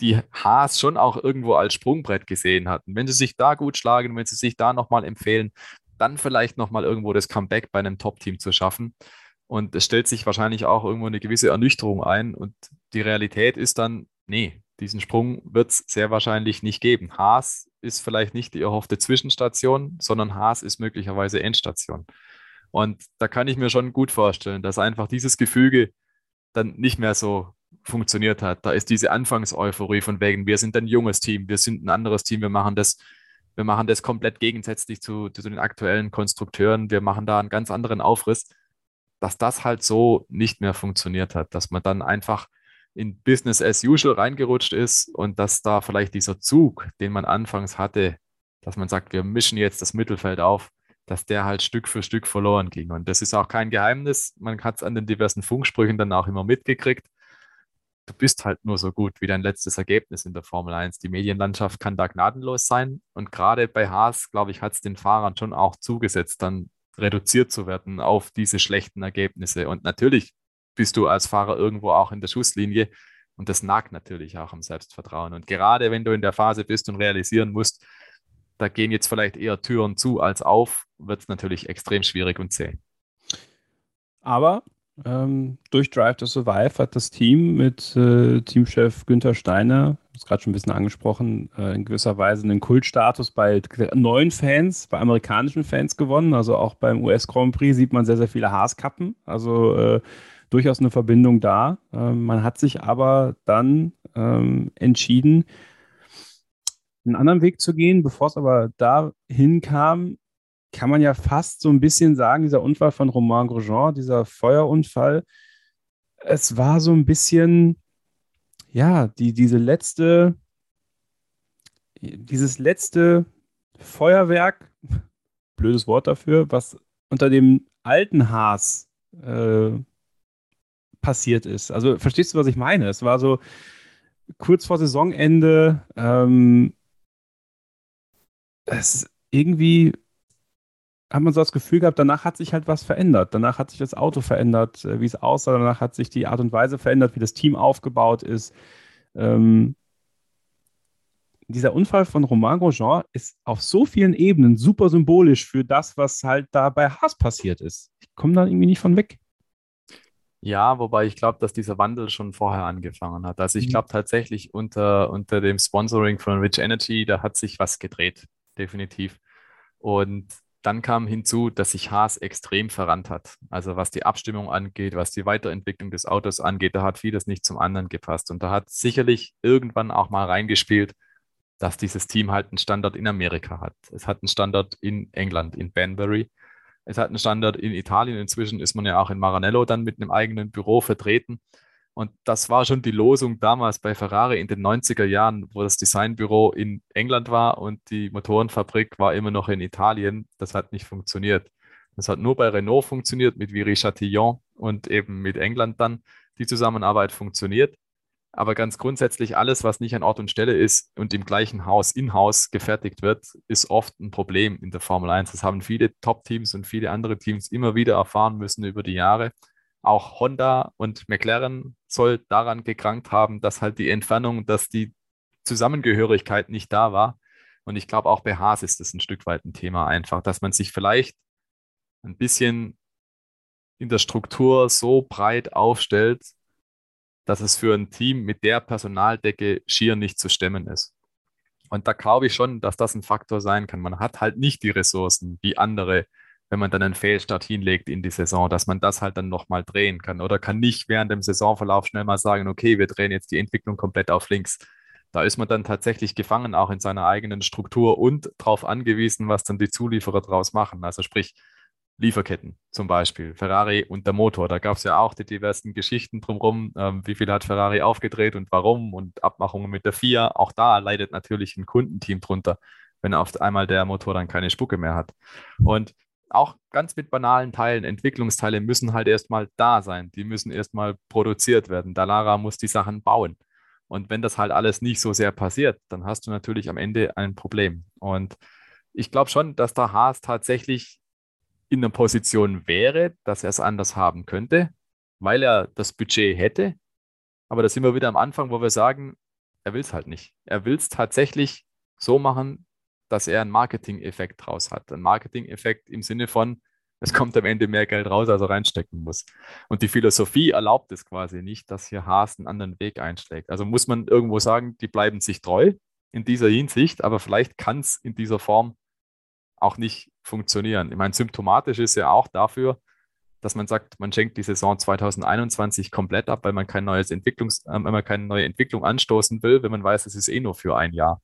die Haas schon auch irgendwo als Sprungbrett gesehen hatten. Wenn sie sich da gut schlagen, wenn sie sich da nochmal empfehlen, dann vielleicht nochmal irgendwo das Comeback bei einem Top-Team zu schaffen. Und es stellt sich wahrscheinlich auch irgendwo eine gewisse Ernüchterung ein. Und die Realität ist dann, nee, diesen Sprung wird es sehr wahrscheinlich nicht geben. Haas ist vielleicht nicht die erhoffte Zwischenstation, sondern Haas ist möglicherweise Endstation. Und da kann ich mir schon gut vorstellen, dass einfach dieses Gefüge dann nicht mehr so funktioniert hat. Da ist diese Anfangseuphorie von wegen, wir sind ein junges Team, wir sind ein anderes Team, wir machen das, wir machen das komplett gegensätzlich zu, zu den aktuellen Konstrukteuren, wir machen da einen ganz anderen Aufriss, dass das halt so nicht mehr funktioniert hat, dass man dann einfach in Business as usual reingerutscht ist und dass da vielleicht dieser Zug, den man anfangs hatte, dass man sagt, wir mischen jetzt das Mittelfeld auf, dass der halt Stück für Stück verloren ging. Und das ist auch kein Geheimnis. Man hat es an den diversen Funksprüchen dann auch immer mitgekriegt du bist halt nur so gut wie dein letztes Ergebnis in der Formel 1. Die Medienlandschaft kann da gnadenlos sein. Und gerade bei Haas, glaube ich, hat es den Fahrern schon auch zugesetzt, dann reduziert zu werden auf diese schlechten Ergebnisse. Und natürlich bist du als Fahrer irgendwo auch in der Schusslinie. Und das nagt natürlich auch am Selbstvertrauen. Und gerade wenn du in der Phase bist und realisieren musst, da gehen jetzt vielleicht eher Türen zu als auf, wird es natürlich extrem schwierig und zäh. Aber ähm, durch Drive to Survive hat das Team mit äh, Teamchef Günther Steiner, das gerade schon ein bisschen angesprochen, äh, in gewisser Weise einen Kultstatus bei neuen Fans, bei amerikanischen Fans gewonnen. Also auch beim US Grand Prix sieht man sehr, sehr viele Haaskappen. Also äh, durchaus eine Verbindung da. Ähm, man hat sich aber dann ähm, entschieden, einen anderen Weg zu gehen. Bevor es aber dahin kam, kann man ja fast so ein bisschen sagen, dieser Unfall von Romain Grosjean, dieser Feuerunfall, es war so ein bisschen, ja, die, diese letzte, dieses letzte Feuerwerk, blödes Wort dafür, was unter dem alten Haas äh, passiert ist. Also verstehst du, was ich meine? Es war so kurz vor Saisonende, ähm, es irgendwie hat man so das Gefühl gehabt, danach hat sich halt was verändert. Danach hat sich das Auto verändert, äh, wie es aussah. Danach hat sich die Art und Weise verändert, wie das Team aufgebaut ist. Ähm, dieser Unfall von Romain Grosjean ist auf so vielen Ebenen super symbolisch für das, was halt da bei Haas passiert ist. Ich komme da irgendwie nicht von weg. Ja, wobei ich glaube, dass dieser Wandel schon vorher angefangen hat. Also ich mhm. glaube tatsächlich unter, unter dem Sponsoring von Rich Energy, da hat sich was gedreht, definitiv. Und dann kam hinzu, dass sich Haas extrem verrannt hat. Also was die Abstimmung angeht, was die Weiterentwicklung des Autos angeht, da hat vieles nicht zum anderen gepasst. Und da hat sicherlich irgendwann auch mal reingespielt, dass dieses Team halt einen Standard in Amerika hat. Es hat einen Standard in England, in Banbury. Es hat einen Standard in Italien. Inzwischen ist man ja auch in Maranello dann mit einem eigenen Büro vertreten. Und das war schon die Losung damals bei Ferrari in den 90er Jahren, wo das Designbüro in England war und die Motorenfabrik war immer noch in Italien. Das hat nicht funktioniert. Das hat nur bei Renault funktioniert, mit Viry Chatillon und eben mit England dann. Die Zusammenarbeit funktioniert. Aber ganz grundsätzlich alles, was nicht an Ort und Stelle ist und im gleichen Haus, in-house gefertigt wird, ist oft ein Problem in der Formel 1. Das haben viele Top-Teams und viele andere Teams immer wieder erfahren müssen über die Jahre. Auch Honda und McLaren soll daran gekrankt haben, dass halt die Entfernung, dass die Zusammengehörigkeit nicht da war. Und ich glaube, auch bei Haas ist das ein Stück weit ein Thema einfach, dass man sich vielleicht ein bisschen in der Struktur so breit aufstellt, dass es für ein Team mit der Personaldecke schier nicht zu stemmen ist. Und da glaube ich schon, dass das ein Faktor sein kann. Man hat halt nicht die Ressourcen wie andere, wenn man dann einen Fehlstart hinlegt in die Saison, dass man das halt dann nochmal drehen kann oder kann nicht während dem Saisonverlauf schnell mal sagen, okay, wir drehen jetzt die Entwicklung komplett auf links. Da ist man dann tatsächlich gefangen, auch in seiner eigenen Struktur und darauf angewiesen, was dann die Zulieferer draus machen. Also sprich, Lieferketten zum Beispiel, Ferrari und der Motor. Da gab es ja auch die diversen Geschichten drumherum, ähm, wie viel hat Ferrari aufgedreht und warum und Abmachungen mit der FIA. Auch da leidet natürlich ein Kundenteam drunter, wenn auf einmal der Motor dann keine Spucke mehr hat. Und auch ganz mit banalen Teilen, Entwicklungsteile müssen halt erstmal da sein. Die müssen erstmal produziert werden. Dalara muss die Sachen bauen. Und wenn das halt alles nicht so sehr passiert, dann hast du natürlich am Ende ein Problem. Und ich glaube schon, dass der Haas tatsächlich in der Position wäre, dass er es anders haben könnte, weil er das Budget hätte. Aber da sind wir wieder am Anfang, wo wir sagen, er will es halt nicht. Er will es tatsächlich so machen, dass er einen Marketing-Effekt draus hat. Ein Marketing-Effekt im Sinne von, es kommt am Ende mehr Geld raus, als er reinstecken muss. Und die Philosophie erlaubt es quasi nicht, dass hier Haas einen anderen Weg einschlägt. Also muss man irgendwo sagen, die bleiben sich treu in dieser Hinsicht, aber vielleicht kann es in dieser Form auch nicht funktionieren. Ich meine, symptomatisch ist ja auch dafür, dass man sagt, man schenkt die Saison 2021 komplett ab, weil man kein neues Entwicklungs, äh, man keine neue Entwicklung anstoßen will, wenn man weiß, es ist eh nur für ein Jahr.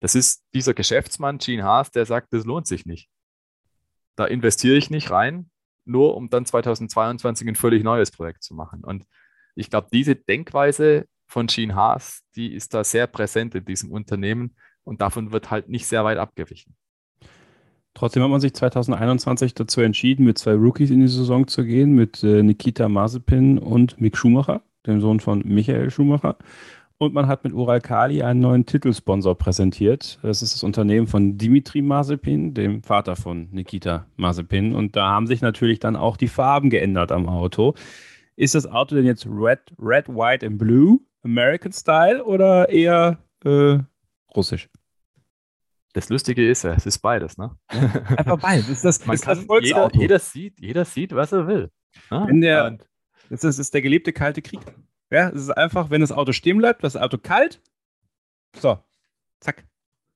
Das ist dieser Geschäftsmann, Gene Haas, der sagt, das lohnt sich nicht. Da investiere ich nicht rein, nur um dann 2022 ein völlig neues Projekt zu machen. Und ich glaube, diese Denkweise von Gene Haas, die ist da sehr präsent in diesem Unternehmen und davon wird halt nicht sehr weit abgewichen. Trotzdem hat man sich 2021 dazu entschieden, mit zwei Rookies in die Saison zu gehen, mit äh, Nikita Mazepin und Mick Schumacher, dem Sohn von Michael Schumacher. Und man hat mit Ural Kali einen neuen Titelsponsor präsentiert. Das ist das Unternehmen von Dimitri Mazepin, dem Vater von Nikita Mazepin. Und da haben sich natürlich dann auch die Farben geändert am Auto. Ist das Auto denn jetzt Red, Red White and Blue, American Style oder eher äh, russisch? Das Lustige ist ja, es ist beides, ne? einfach beides. Das, das, Man ist kann, das jeder, jeder, sieht, jeder sieht, was er will. Ne? Wenn der, das, ist, das ist der gelebte kalte Krieg. Ja, es ist einfach, wenn das Auto stehen bleibt, das Auto kalt. So, zack,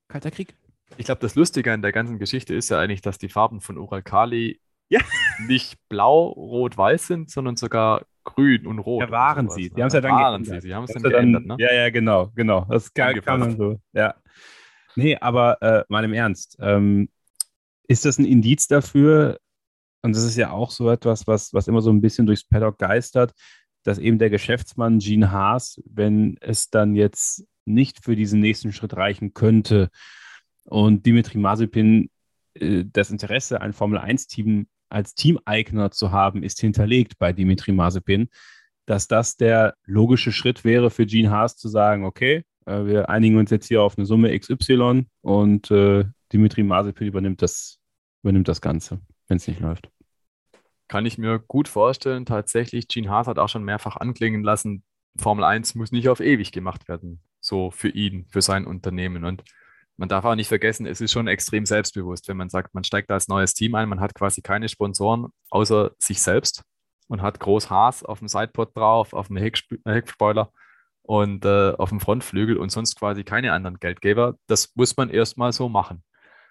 kalter Krieg. Ich glaube, das Lustige an der ganzen Geschichte ist ja eigentlich, dass die Farben von Uralkali ja. nicht blau, rot, weiß sind, sondern sogar grün und rot. Ja, waren sie. Die haben es ja dann waren geändert. Sie, sie haben es dann geändert, ne? Ja, ja, genau, genau. Das kann, kann man so. Ja. Nee, aber äh, mal im Ernst. Ähm, ist das ein Indiz dafür, und das ist ja auch so etwas, was, was immer so ein bisschen durchs Paddock geistert, dass eben der Geschäftsmann Gene Haas, wenn es dann jetzt nicht für diesen nächsten Schritt reichen könnte und Dimitri Mazepin äh, das Interesse, ein Formel-1-Team als Teameigner zu haben, ist hinterlegt bei Dimitri Mazepin, dass das der logische Schritt wäre für Gene Haas zu sagen, okay, äh, wir einigen uns jetzt hier auf eine Summe XY und äh, Dimitri Mazepin übernimmt das, übernimmt das Ganze, wenn es nicht läuft. Kann ich mir gut vorstellen. Tatsächlich, Gene Haas hat auch schon mehrfach anklingen lassen, Formel 1 muss nicht auf ewig gemacht werden. So für ihn, für sein Unternehmen. Und man darf auch nicht vergessen, es ist schon extrem selbstbewusst, wenn man sagt, man steigt als neues Team ein, man hat quasi keine Sponsoren außer sich selbst und hat groß Haas auf dem Sidepod drauf, auf dem Heckspoiler und äh, auf dem Frontflügel und sonst quasi keine anderen Geldgeber. Das muss man erstmal so machen.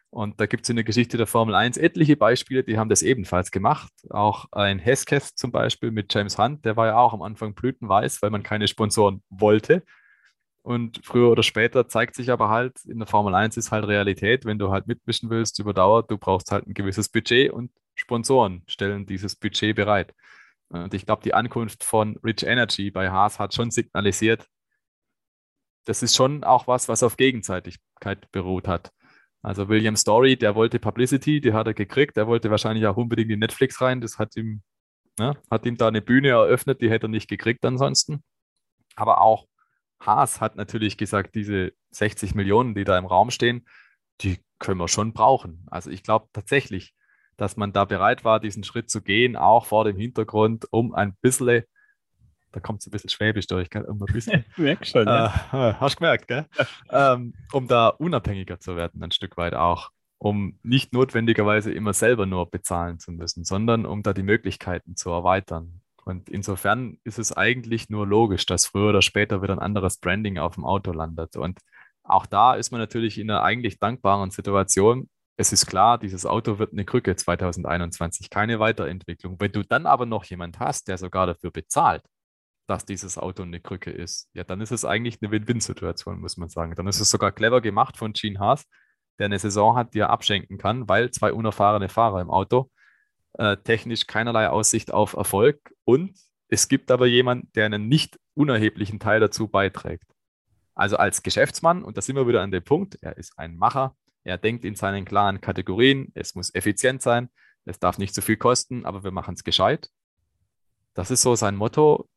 Und da gibt es in der Geschichte der Formel 1 etliche Beispiele, die haben das ebenfalls gemacht. Auch ein Hesketh zum Beispiel mit James Hunt, der war ja auch am Anfang blütenweiß, weil man keine Sponsoren wollte. Und früher oder später zeigt sich aber halt, in der Formel 1 ist halt Realität, wenn du halt mitmischen willst über Dauer, du brauchst halt ein gewisses Budget und Sponsoren stellen dieses Budget bereit. Und ich glaube, die Ankunft von Rich Energy bei Haas hat schon signalisiert, das ist schon auch was, was auf Gegenseitigkeit beruht hat. Also William Story, der wollte Publicity, die hat er gekriegt. Der wollte wahrscheinlich auch unbedingt in Netflix rein. Das hat ihm, ne, hat ihm da eine Bühne eröffnet, die hätte er nicht gekriegt ansonsten. Aber auch Haas hat natürlich gesagt, diese 60 Millionen, die da im Raum stehen, die können wir schon brauchen. Also ich glaube tatsächlich, dass man da bereit war, diesen Schritt zu gehen, auch vor dem Hintergrund, um ein bisschen da kommt es ein bisschen schwäbisch durch, gell? Um ein bisschen, Merk schon, ja. äh, hast du gemerkt, gell? ähm, um da unabhängiger zu werden, ein Stück weit auch. Um nicht notwendigerweise immer selber nur bezahlen zu müssen, sondern um da die Möglichkeiten zu erweitern. Und insofern ist es eigentlich nur logisch, dass früher oder später wieder ein anderes Branding auf dem Auto landet. Und auch da ist man natürlich in einer eigentlich dankbaren Situation. Es ist klar, dieses Auto wird eine Krücke 2021, keine Weiterentwicklung. Wenn du dann aber noch jemand hast, der sogar dafür bezahlt, dass dieses Auto eine Krücke ist, ja, dann ist es eigentlich eine Win-Win-Situation, muss man sagen. Dann ist es sogar clever gemacht von Gene Haas, der eine Saison hat, die er abschenken kann, weil zwei unerfahrene Fahrer im Auto, äh, technisch keinerlei Aussicht auf Erfolg und es gibt aber jemanden, der einen nicht unerheblichen Teil dazu beiträgt. Also als Geschäftsmann, und da sind wir wieder an dem Punkt, er ist ein Macher, er denkt in seinen klaren Kategorien, es muss effizient sein, es darf nicht zu viel kosten, aber wir machen es gescheit. Das ist so sein Motto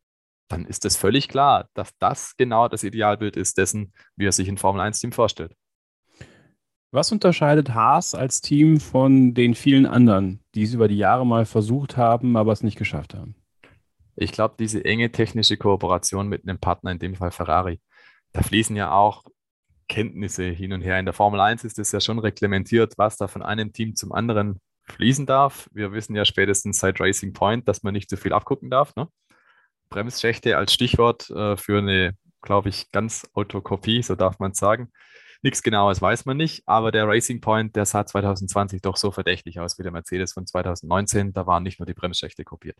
dann ist es völlig klar, dass das genau das Idealbild ist dessen, wie er sich ein Formel-1-Team vorstellt. Was unterscheidet Haas als Team von den vielen anderen, die es über die Jahre mal versucht haben, aber es nicht geschafft haben? Ich glaube, diese enge technische Kooperation mit einem Partner, in dem Fall Ferrari, da fließen ja auch Kenntnisse hin und her. In der Formel 1 ist es ja schon reglementiert, was da von einem Team zum anderen fließen darf. Wir wissen ja spätestens seit Racing Point, dass man nicht zu viel abgucken darf. Ne? Bremsschächte als Stichwort äh, für eine, glaube ich, ganz Autokopie, so darf man sagen. Nichts Genaues weiß man nicht, aber der Racing Point, der sah 2020 doch so verdächtig aus wie der Mercedes von 2019. Da waren nicht nur die Bremsschächte kopiert.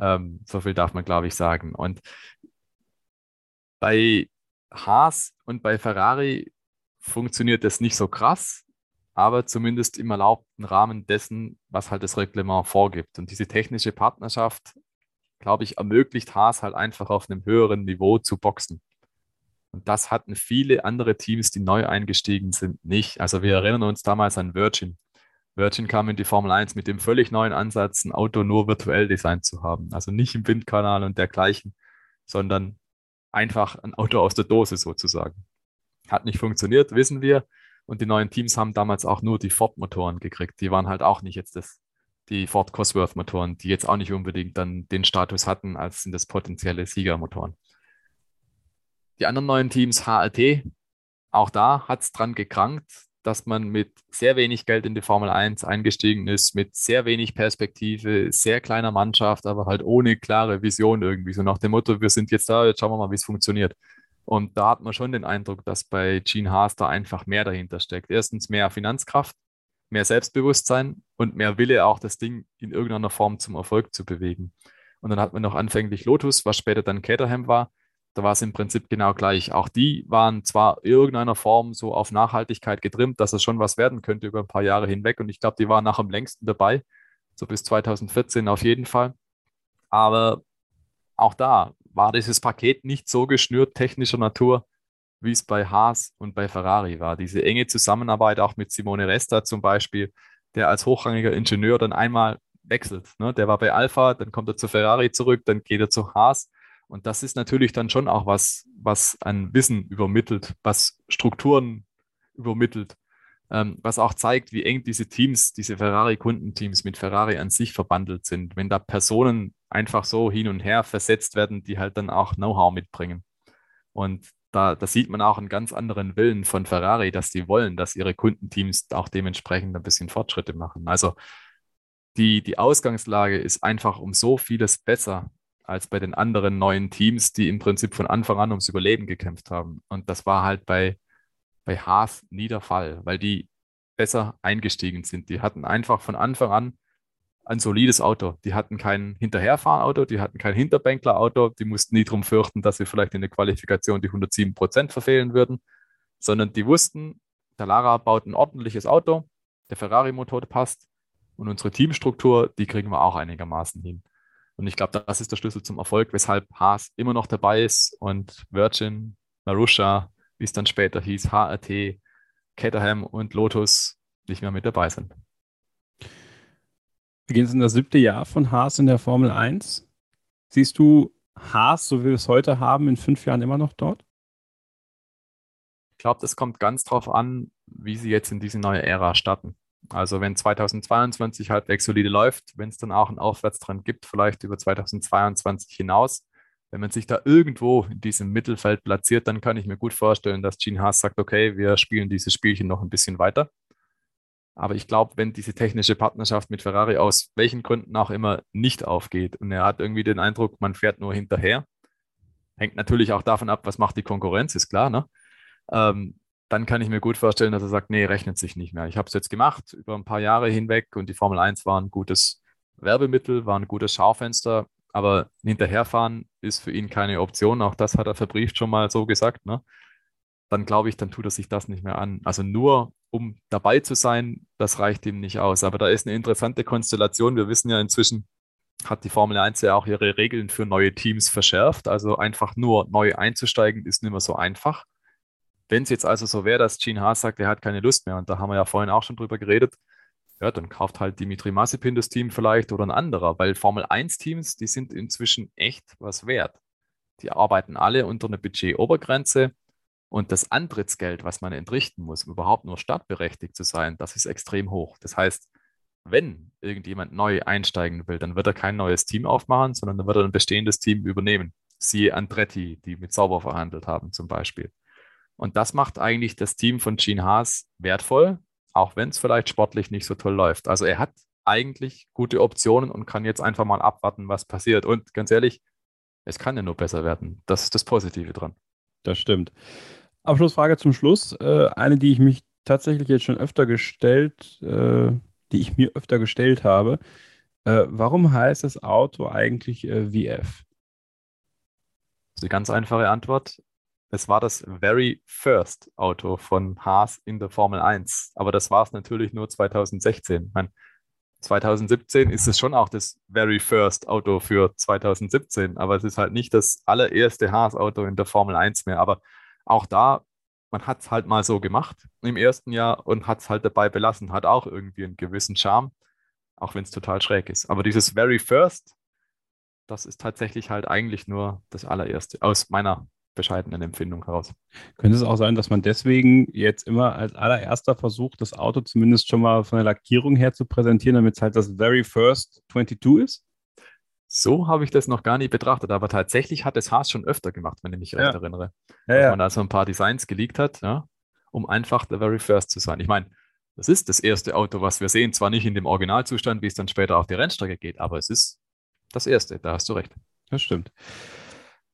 Ähm, so viel darf man, glaube ich, sagen. Und bei Haas und bei Ferrari funktioniert das nicht so krass, aber zumindest im erlaubten Rahmen dessen, was halt das Reglement vorgibt. Und diese technische Partnerschaft glaube ich, ermöglicht Haas halt einfach auf einem höheren Niveau zu boxen. Und das hatten viele andere Teams, die neu eingestiegen sind, nicht. Also wir erinnern uns damals an Virgin. Virgin kam in die Formel 1 mit dem völlig neuen Ansatz, ein Auto nur virtuell designt zu haben. Also nicht im Windkanal und dergleichen, sondern einfach ein Auto aus der Dose sozusagen. Hat nicht funktioniert, wissen wir. Und die neuen Teams haben damals auch nur die Ford-Motoren gekriegt. Die waren halt auch nicht jetzt das die Ford Cosworth-Motoren, die jetzt auch nicht unbedingt dann den Status hatten, als sind das potenzielle Siegermotoren. Die anderen neuen Teams, HRT, auch da hat es dran gekrankt, dass man mit sehr wenig Geld in die Formel 1 eingestiegen ist, mit sehr wenig Perspektive, sehr kleiner Mannschaft, aber halt ohne klare Vision irgendwie. So nach dem Motto, wir sind jetzt da, jetzt schauen wir mal, wie es funktioniert. Und da hat man schon den Eindruck, dass bei Gene Haas da einfach mehr dahinter steckt. Erstens mehr Finanzkraft, mehr Selbstbewusstsein und mehr Wille, auch das Ding in irgendeiner Form zum Erfolg zu bewegen. Und dann hat man noch anfänglich Lotus, was später dann Caterham war. Da war es im Prinzip genau gleich. Auch die waren zwar in irgendeiner Form so auf Nachhaltigkeit getrimmt, dass es schon was werden könnte über ein paar Jahre hinweg. Und ich glaube, die waren nach am längsten dabei, so bis 2014 auf jeden Fall. Aber auch da war dieses Paket nicht so geschnürt technischer Natur, wie es bei Haas und bei Ferrari war. Diese enge Zusammenarbeit auch mit Simone Resta zum Beispiel, der als hochrangiger Ingenieur dann einmal wechselt. Ne? Der war bei Alpha, dann kommt er zu Ferrari zurück, dann geht er zu Haas. Und das ist natürlich dann schon auch was, was ein Wissen übermittelt, was Strukturen übermittelt, ähm, was auch zeigt, wie eng diese Teams, diese Ferrari-Kundenteams mit Ferrari an sich verbandelt sind. Wenn da Personen einfach so hin und her versetzt werden, die halt dann auch Know-how mitbringen. Und da, da sieht man auch einen ganz anderen Willen von Ferrari, dass die wollen, dass ihre Kundenteams auch dementsprechend ein bisschen Fortschritte machen. Also die, die Ausgangslage ist einfach um so vieles besser als bei den anderen neuen Teams, die im Prinzip von Anfang an ums Überleben gekämpft haben. Und das war halt bei, bei Haas nie der Fall, weil die besser eingestiegen sind. Die hatten einfach von Anfang an ein solides Auto. Die hatten kein Hinterherfahrauto, die hatten kein Hinterbänklerauto, die mussten nie drum fürchten, dass sie vielleicht in der Qualifikation die 107 Prozent verfehlen würden, sondern die wussten, der Lara baut ein ordentliches Auto, der Ferrari-Motor passt und unsere Teamstruktur, die kriegen wir auch einigermaßen hin. Und ich glaube, das ist der Schlüssel zum Erfolg, weshalb Haas immer noch dabei ist und Virgin, Marusha, wie es dann später hieß, HRT, Caterham und Lotus nicht mehr mit dabei sind. Wir gehen jetzt in das siebte Jahr von Haas in der Formel 1. Siehst du Haas, so wie wir es heute haben, in fünf Jahren immer noch dort? Ich glaube, das kommt ganz drauf an, wie sie jetzt in diese neue Ära starten. Also wenn 2022 halbwegs solide läuft, wenn es dann auch einen Aufwärtstrend gibt, vielleicht über 2022 hinaus, wenn man sich da irgendwo in diesem Mittelfeld platziert, dann kann ich mir gut vorstellen, dass Gene Haas sagt, okay, wir spielen dieses Spielchen noch ein bisschen weiter. Aber ich glaube, wenn diese technische Partnerschaft mit Ferrari aus welchen Gründen auch immer nicht aufgeht und er hat irgendwie den Eindruck, man fährt nur hinterher, hängt natürlich auch davon ab, was macht die Konkurrenz, ist klar, ne? Ähm, dann kann ich mir gut vorstellen, dass er sagt, nee, rechnet sich nicht mehr. Ich habe es jetzt gemacht über ein paar Jahre hinweg und die Formel 1 war ein gutes Werbemittel, war ein gutes Schaufenster, aber hinterherfahren ist für ihn keine Option. Auch das hat er verbrieft schon mal so gesagt. Ne? Dann glaube ich, dann tut er sich das nicht mehr an. Also nur um dabei zu sein, das reicht ihm nicht aus. Aber da ist eine interessante Konstellation. Wir wissen ja inzwischen, hat die Formel 1 ja auch ihre Regeln für neue Teams verschärft. Also einfach nur neu einzusteigen ist nicht mehr so einfach. Wenn es jetzt also so wäre, dass Gene Haas sagt, er hat keine Lust mehr, und da haben wir ja vorhin auch schon drüber geredet, ja, dann kauft halt Dimitri Massipin das Team vielleicht oder ein anderer, weil Formel 1-Teams, die sind inzwischen echt was wert. Die arbeiten alle unter einer Budget-Obergrenze und das Antrittsgeld, was man entrichten muss, um überhaupt nur startberechtigt zu sein, das ist extrem hoch. Das heißt, wenn irgendjemand neu einsteigen will, dann wird er kein neues Team aufmachen, sondern dann wird er ein bestehendes Team übernehmen. Siehe Andretti, die mit Sauber verhandelt haben zum Beispiel. Und das macht eigentlich das Team von Gene Haas wertvoll, auch wenn es vielleicht sportlich nicht so toll läuft. Also er hat eigentlich gute Optionen und kann jetzt einfach mal abwarten, was passiert. Und ganz ehrlich, es kann ja nur besser werden. Das ist das Positive dran. Das stimmt. Abschlussfrage zum Schluss. Äh, eine, die ich mich tatsächlich jetzt schon öfter gestellt, äh, die ich mir öfter gestellt habe. Äh, warum heißt das Auto eigentlich äh, VF? Das ist eine ganz einfache Antwort. Es war das very first Auto von Haas in der Formel 1. Aber das war es natürlich nur 2016. Meine, 2017 ist es schon auch das very first Auto für 2017, aber es ist halt nicht das allererste Haas-Auto in der Formel 1 mehr. Aber auch da, man hat es halt mal so gemacht im ersten Jahr und hat es halt dabei belassen. Hat auch irgendwie einen gewissen Charme, auch wenn es total schräg ist. Aber dieses very first, das ist tatsächlich halt eigentlich nur das allererste, aus meiner bescheidenen Empfindung heraus. Könnte es auch sein, dass man deswegen jetzt immer als allererster versucht, das Auto zumindest schon mal von der Lackierung her zu präsentieren, damit es halt das Very First 22 ist? So habe ich das noch gar nicht betrachtet, aber tatsächlich hat es Haas schon öfter gemacht, wenn ich mich recht erinnere. Ja, dass ja. man da so ein paar Designs geleakt hat, ja, um einfach the very first zu sein. Ich meine, das ist das erste Auto, was wir sehen, zwar nicht in dem Originalzustand, wie es dann später auf die Rennstrecke geht, aber es ist das erste, da hast du recht. Das stimmt.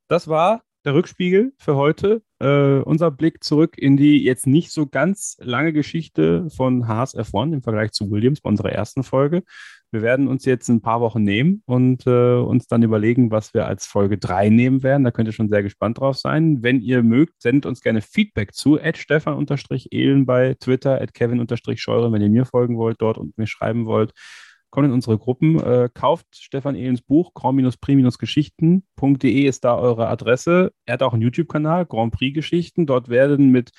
Das war der Rückspiegel für heute. Äh, unser Blick zurück in die jetzt nicht so ganz lange Geschichte von Haas F1 im Vergleich zu Williams bei unserer ersten Folge. Wir werden uns jetzt ein paar Wochen nehmen und äh, uns dann überlegen, was wir als Folge 3 nehmen werden. Da könnt ihr schon sehr gespannt drauf sein. Wenn ihr mögt, sendet uns gerne Feedback zu stefan-ehlen bei Twitter, kevin-scheuren, wenn ihr mir folgen wollt dort und mir schreiben wollt kommt in unsere Gruppen, äh, kauft Stefan Ehlens Buch, grand-prix-geschichten.de ist da eure Adresse. Er hat auch einen YouTube-Kanal, Grand Prix Geschichten. Dort werden mit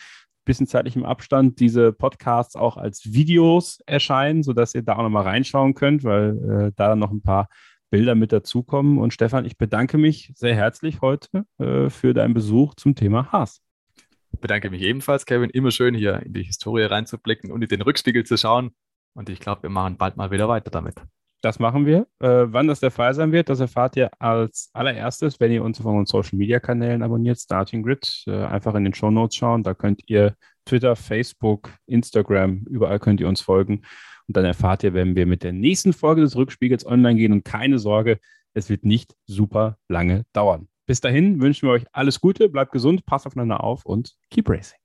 bisschen zeitlichem Abstand diese Podcasts auch als Videos erscheinen, sodass ihr da auch nochmal reinschauen könnt, weil äh, da noch ein paar Bilder mit dazukommen. Und Stefan, ich bedanke mich sehr herzlich heute äh, für deinen Besuch zum Thema Haas. Bedanke mich ebenfalls, Kevin. Immer schön hier in die Historie reinzublicken und in den Rückspiegel zu schauen. Und ich glaube, wir machen bald mal wieder weiter damit. Das machen wir. Äh, wann das der Fall sein wird, das erfahrt ihr als allererstes, wenn ihr uns auf unseren Social Media Kanälen abonniert, Starting Grid. Äh, einfach in den Show Notes schauen. Da könnt ihr Twitter, Facebook, Instagram, überall könnt ihr uns folgen. Und dann erfahrt ihr, wenn wir mit der nächsten Folge des Rückspiegels online gehen. Und keine Sorge, es wird nicht super lange dauern. Bis dahin wünschen wir euch alles Gute, bleibt gesund, passt aufeinander auf und keep racing.